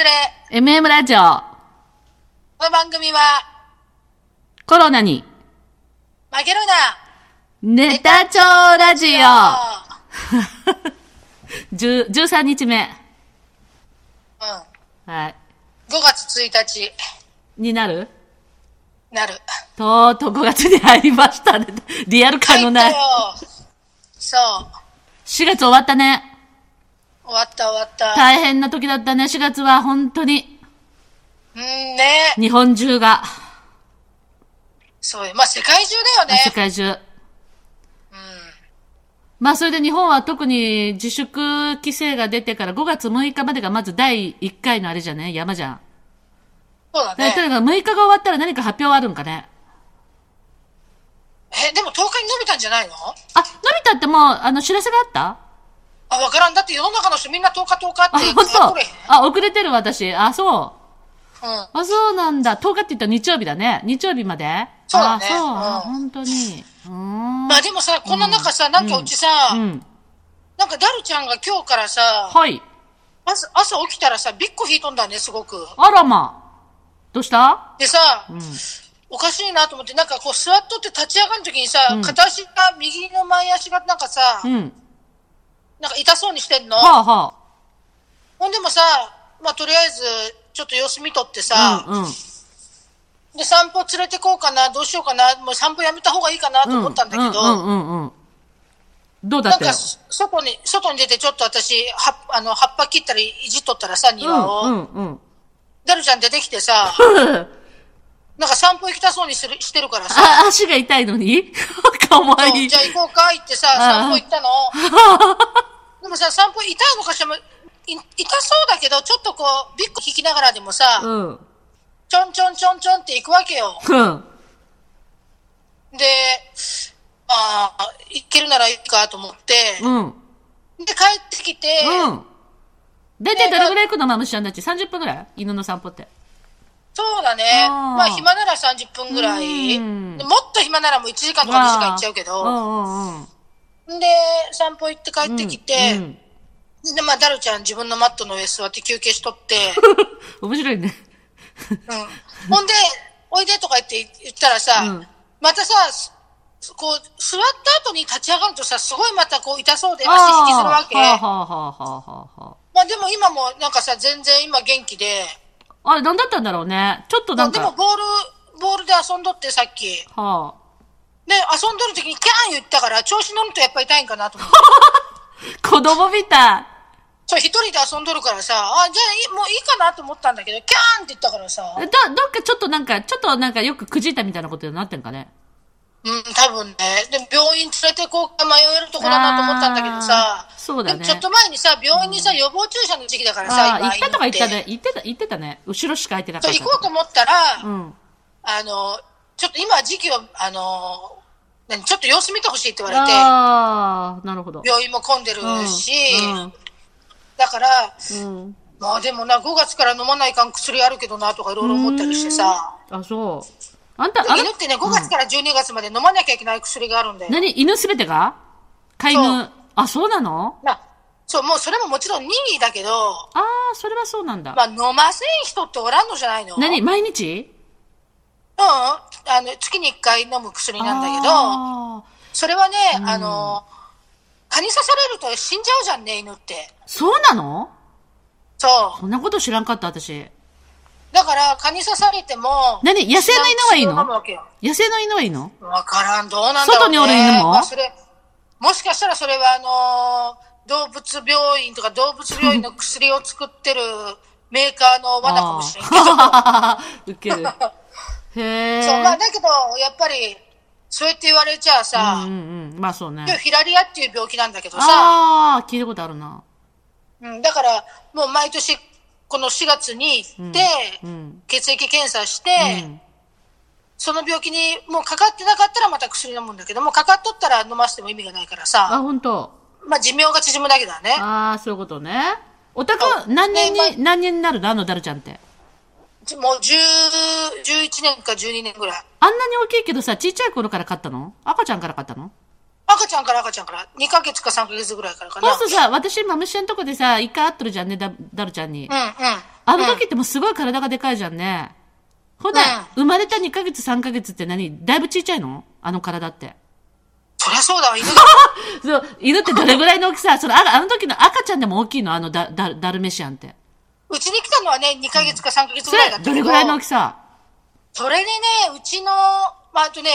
みんな道連れ。MM ラジオ、この番組は、コロナに、負けるネタ帳ラジな。オ、10 13 日目、うん。はい、5月1日、になる？なる。とうとう5月に入りましたね。リアル感のない。そう。4月終わったね。終わった終わった。大変な時だったね、4月は本当に。うんね。日本中が、そうよ。まあ世界中だよね。世界中。まあそれで日本は特に自粛規制が出てから5月6日までがまず第1回のあれじゃね山じゃん。そうだでとね。にかく6日が終わったら何か発表あるんかねえ、でも10日に伸びたんじゃないの？あ、のび太ってもう、あの、知らせがあった？あ、わからん。だって世の中の人みんな10日10日あ、って本当やっとれへん。あ、遅れてる私。あ、そう。うん。あ、そうなんだ。10日って言ったら日曜日だね。日曜日までそうだねあ、そう。うんあ本当に。うーん。まあでもさ、こんな中さ、なんかうちさ、うん。なんかダルちゃんが今日からさ、はい。朝朝起きたらさ、ビッコ引いとんだね、すごく。あらま。どうした？でさ、うん。おかしいなと思って、なんかこう座っとって立ち上がるときにさ、うん片足が、右の前足がなんかさ、うん。なんか痛そうにしてんの？はあはほんでもさ、まあとりあえず、ちょっと様子見とってあ。さ、うんうん。で散歩連れてこうかな、どうしようかな、もう散歩やめた方がいいかなと思ったんだけど、うんうんうんうん。どうだった？よなんか、外に、外に出てちょっと私、はあの、葉っぱ切ったりいじっとったらさ、庭を、うんうんダルちゃん出てきてさ、うん。なんか散歩行きたそうにするしてるからさ、あ、足が痛いのに？かわいい。じゃあ行こうか、行ってさ、ああ散歩行ったの。でもさ、散歩痛いのかしら？も、い痛そうだけど、ちょっとこう、ビッグ引きながらでもさ、うん。ちょんちょんちょんちょんって行くわけよ。うん。で、ああ、行けるならいいかと思って、うん。で、帰ってきて、うん。だいたいどれぐらい行くのマムシちゃんたち ?30 分ぐらい？犬の散歩って。そうだね。ああまあ暇なら30分ぐらい。もっと暇ならもう1時間とか2時間行っちゃうけうど。んうんうん。で、散歩行って帰ってきて、うんで、まあ、ダルちゃん自分のマットの上座って休憩しとって、面白いね。うん。ほんで、おいでとか言って言ったらさ、うんまたさ、すこう、座った後に立ち上がるとさ、すごいまたこう痛そうで足引きするわけ。はあはあはあはあはまあでも今もなんかさ、全然今元気で、あ。あれ、なんだったんだろうね。ちょっとなんか。でもボール、ボールで遊んどってさっき。で、はあ。遊んどる時にキャーン言ったから、調子乗るとやっぱ痛いんかなと思って。子供みたい。そう、一人で遊んどるからさ、あ、じゃあもういいかなと思ったんだけど、キャーンって言ったからさ、ど、どっかちょっとなんか、ちょっとなんかよくくじいたみたいなことになってんかね？うん、多分ね。で、病院連れてこうか迷えるとこだなと思ったんだけどさ、そうだねでもちょっと前にさ、病院にさ、予防注射の時期だからさ、ああ、今。行ったとか言った犬ね。言ってた、言ってたね。後ろしか空いてなかそう、った。行こうと思ったら、うん。あの、ちょっと今時期を、あの、何、ちょっと様子見てほしいって言われて、ああ、なるほど。病院も混んでるし、うんだから、うん。まあでもな、5月から飲まないかん薬あるけどなとかいろいろ思ったりしてさ、あ、そう。あんた、犬ってね、5月から12月まで飲まなきゃいけない薬があるんだよ。何犬すべてが？飼いそ犬。あ、そうなの？まあ、そう、もうそれももちろん任意だけど、ああ、それはそうなんだ。まあ飲ません人っておらんのじゃないの？何毎日？うん。あの、月に1回飲む薬なんだけど、それはね、あの、蚊に刺されると死んじゃうじゃんね、犬って。そうなの？そう。そんなこと知らんかった、私。だから、蚊に刺されても、何野生の犬はいいの？野生の犬はいいの？わからん、どうなんだろう、ね。外におる犬も？まあ、それ、もしかしたらそれはあのー動物病院とか動物病院の薬を作ってるメーカーの罠かもしれんけど。ウケる。へえ。そう、まあだけど、やっぱり、そうやって言われちゃあさ、うんうんうん。まあそうね今。日ヒラリアっていう病気なんだけどさ、ああ、聞いたことあるな。うん、だから、もう毎年、この4月に行って、うん。血液検査して、うんその病気にもうかかってなかったらまた薬飲むんだけども、かかっとったら飲ませても意味がないからあ、さ、本当。まあ寿命が縮むだけだね。ああ、そういうことね。おたくそう何年でに、何年になるの？あのダルちゃんって。もう10、11年か12年ぐらい。あんなに大きいけどさ、ちっちゃい頃から買ったの？赤ちゃんから買ったの？赤ちゃんから赤ちゃんから。2ヶ月か3ヶ月ぐらいからかな。そうするとさ、私、マムシャんとこでさ、一回会っとるじゃんね、ダダルちゃんに。うんうん。あの時ってもうすごい体がでかいじゃんね。ほんで、生まれた2ヶ月、3ヶ月って何？だいぶちっちゃいの？あの体って。そりゃそうだわ、犬だ。そう、犬ってどれぐらいの大きさ？そのああの時の赤ちゃんでも大きいの？あのダダダルメシアンって。うちに来たのはね、2ヶ月か3ヶ月ぐらいだっ、たけど。どれぐらいの大きさ？それでね、うちの、まあ、あとね、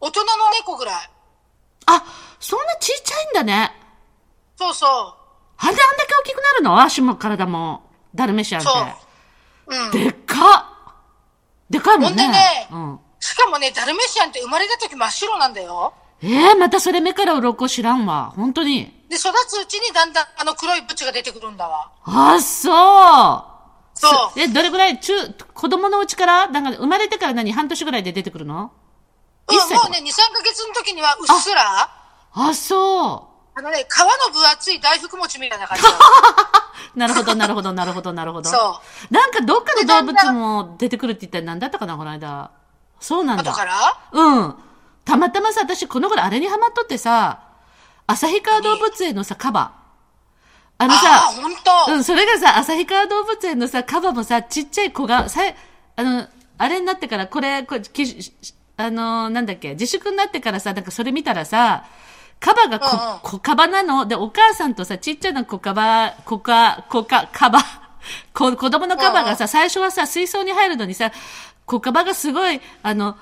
大人の猫ぐらい。あ、そんなちっちゃいんだね。そうそう。あれであんだけ大きくなるの？足も体も。ダルメシアンって。そう。うん。でっかっでかいもんね。ほんでねうん。しかもね、ダルメシアンって生まれた時真っ白なんだよ。ええまたそれ目から鱗知らんわ。本当に。で、育つうちにだんだんあの黒いブチが出てくるんだわ。あ、そう。そう。え、どれぐらい？中、子供のうちから？なんか生まれてから何？半年ぐらいで出てくるの？うん、もうね、2、3ヶ月の時にはうっすら、あ、そあのね、皮の分厚い大福餅みたいな感じ なるほど、なるほど、なるほど、なるほど。そなんかどっかの動物も出てくるって言ったら何だったかな、この間。そうなんだ。後から？うん。たまたまさ、私この頃あれにハマっとってさ、旭川動物園のさ、カバ。あのあさ。うん、それがさ、旭川動物園のさ、カバもさ、ちっちゃい子が、さ、あの、あれになってから、これ、これ、きあの、なんだっけ、自粛になってからさ、なんかそれ見たらさ、カバがこ、うんうん子カバなので、お母さんとさ、ちっちゃな子カバ、子か、子か、カバ、子、子供のカバがさ、最初はさ、水槽に入るのにさ、子カバがすごい、あの、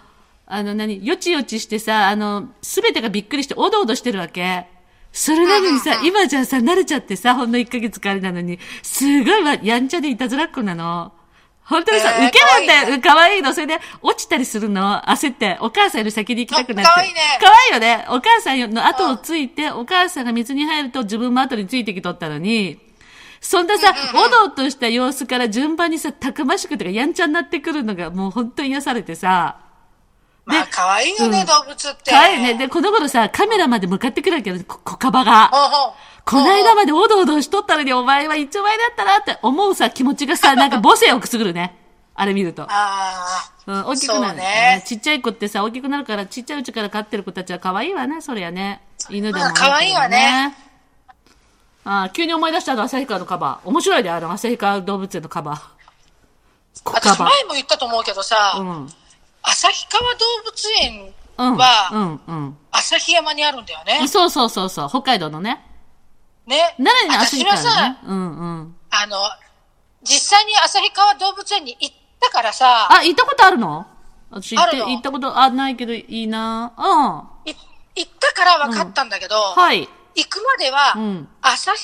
あの、何、よちよちしてさ、あの、すべてがびっくりして、おどおどしてるわけ。それなのにさ、今じゃさ、慣れちゃってさ、ほんの1ヶ月かあれなのに、すごいわ、やんちゃでいたずらっ子なの。本当にさ、えーウケるんだよ。可愛いの。それで、落ちたりするの。焦って、お母さんより先に行きたくなって。可愛いね可愛いよね。お母さんの後をついて、お母さんが水に入ると自分も後についてきとったのに、そんなさ、おどおどした様子から順番にさ、たくましくとかやんちゃになってくるのがもう本当に癒されてさ、まあ、可愛いよね、うん動物って。可愛いね。で、この頃さ、カメラまで向かってくるわけよ、こ小カバが。この間までおどおどしとったのに、お前は一丁前だったなって思うさ、気持ちがさ、なんか母性をくすぐるね。あれ見ると。ああ。うん、大きくなる。そうねちっちゃい子ってさ、大きくなるから、ちっちゃいうちから飼ってる子たちは可愛いわね、そりゃね。犬でも、まあ可愛いわね。ああ、急に思い出したの、旭川のカバー。面白いで、あの、旭川動物園のカバー。私バ前も言ったと思うけどさ、ー。うん。旭川動物園うん。は、うん、うん。旭山にあるんだよね。そうそうそうそう、北海道のね。ね。奈良に旭川私はさ、ね。うんうん。あの、実際に旭川動物園に行ったからさ、あ、行ったことあるの？私行って、行ったこと、あ、ないけどいいなうん。い行ったから分かったんだけど、はい。行くまでは、うん旭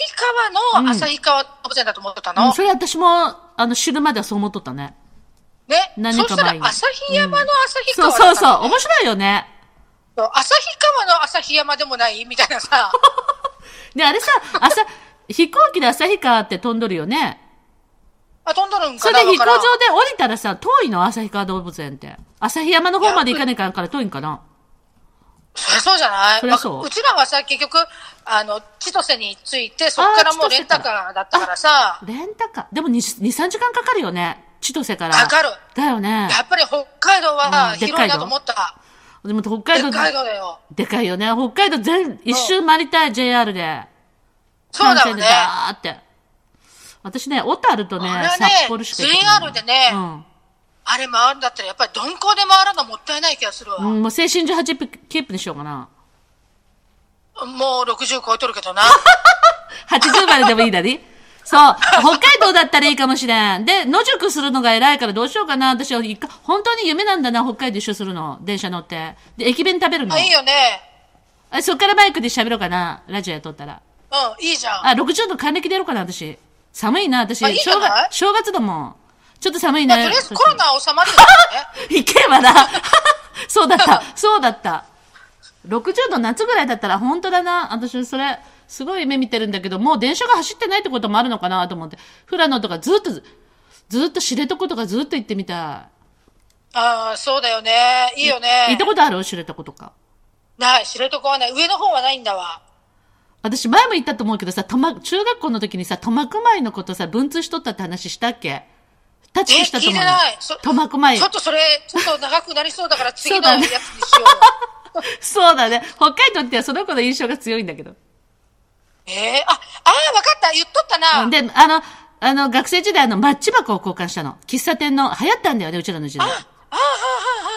川の旭川動物園だと思ってたの。うん、それ私も、あの、知るまではそう思っとったね。ね。何そしたら旭山の旭そう川そうそう。だったのね面白いよね。そう旭川の旭山でもないみたいなさ。で、あれさ、朝、飛行機で旭川って飛んどるよね。あ、飛んどるんそれで飛行場で降りたらさ、遠いの？旭川動物園って。旭山の方まで行かねえからから遠いんかな？そりゃそうじゃないそりゃそうまあうちらはさ、結局、あの、千歳に着いて、そっからもうレンタカーだったからさ、レンタカー。でも2、2 3時間かかるよね。千歳から。かかる。だよね。やっぱり北海道は広いなと思った。でも北海道、北海道だよ。でかいよね。北海道全、一周回りたい、JR で。そうだよねーって。私ね、小樽とねね札幌しかない JR でねうん。あれ回るんだったら、やっぱり鈍行で回るのもったいない気がするわ。うん、もう青春18分キープにしようかな。もう60超えとるけどな。80まででもいいだにそう。北海道だったらいいかもしれん。で、野宿するのが偉いからどうしようかな。私は一回、本当に夢なんだな、北海道一周するの。電車乗って。で、駅弁食べるの。あ、いいよね。あそっからバイクで喋ろうかな。ラジオやっとったら。うん、いいじゃん。あ、60度還暦でやろうかな、私。寒いな、私。あいい正ない？月、正月だもん。ちょっと寒いね。まあ、とりあえずコロナは収まるよね。いけばな。そうだった。そうだった。60度夏ぐらいだったら本当だな。私それ、すごい夢見てるんだけど、もう電車が走ってないってこともあるのかなと思って。富良野とかずっと、ずっと知床とかずっと行ってみたああ、そうだよね。いいよい。行っねた。ことある？知床とか。ない、知床はない。上の方はないんだわ。私前も言ったと思うけどさ、とま、中学校の時にさ、苫小牧のことさ、文通しとったって話したっけ？タッチえ、聞いてしたと思うよ。ない。そ苫小牧ちょ。っとそれ、ちょっと長くなりそうだから次のやつにしようよ。そうだね。北海道ってはその子の印象が強いんだけど。ええあ、ああ、わかった。言っとったな。で、あの、あの、学生時代あの、マッチ箱を交換したの。喫茶店の、流行ったんだよね、うちらの時代。ああ、は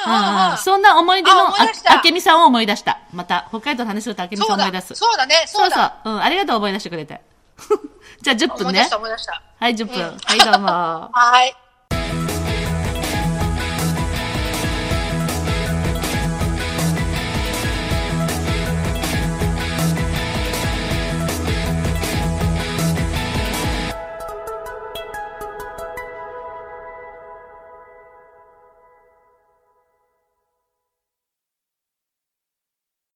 あ、はあ、はあ、はあ。そんな思い出の、あけみさんを思い出した。また、北海道の話するとあけみさんを思い出す。そうだね、そそうそううだ。。うん、ありがとう思い出してくれて。じゃあ10分ね思い出した、。思い出した。はい、10分。うんはい、どうも。はい。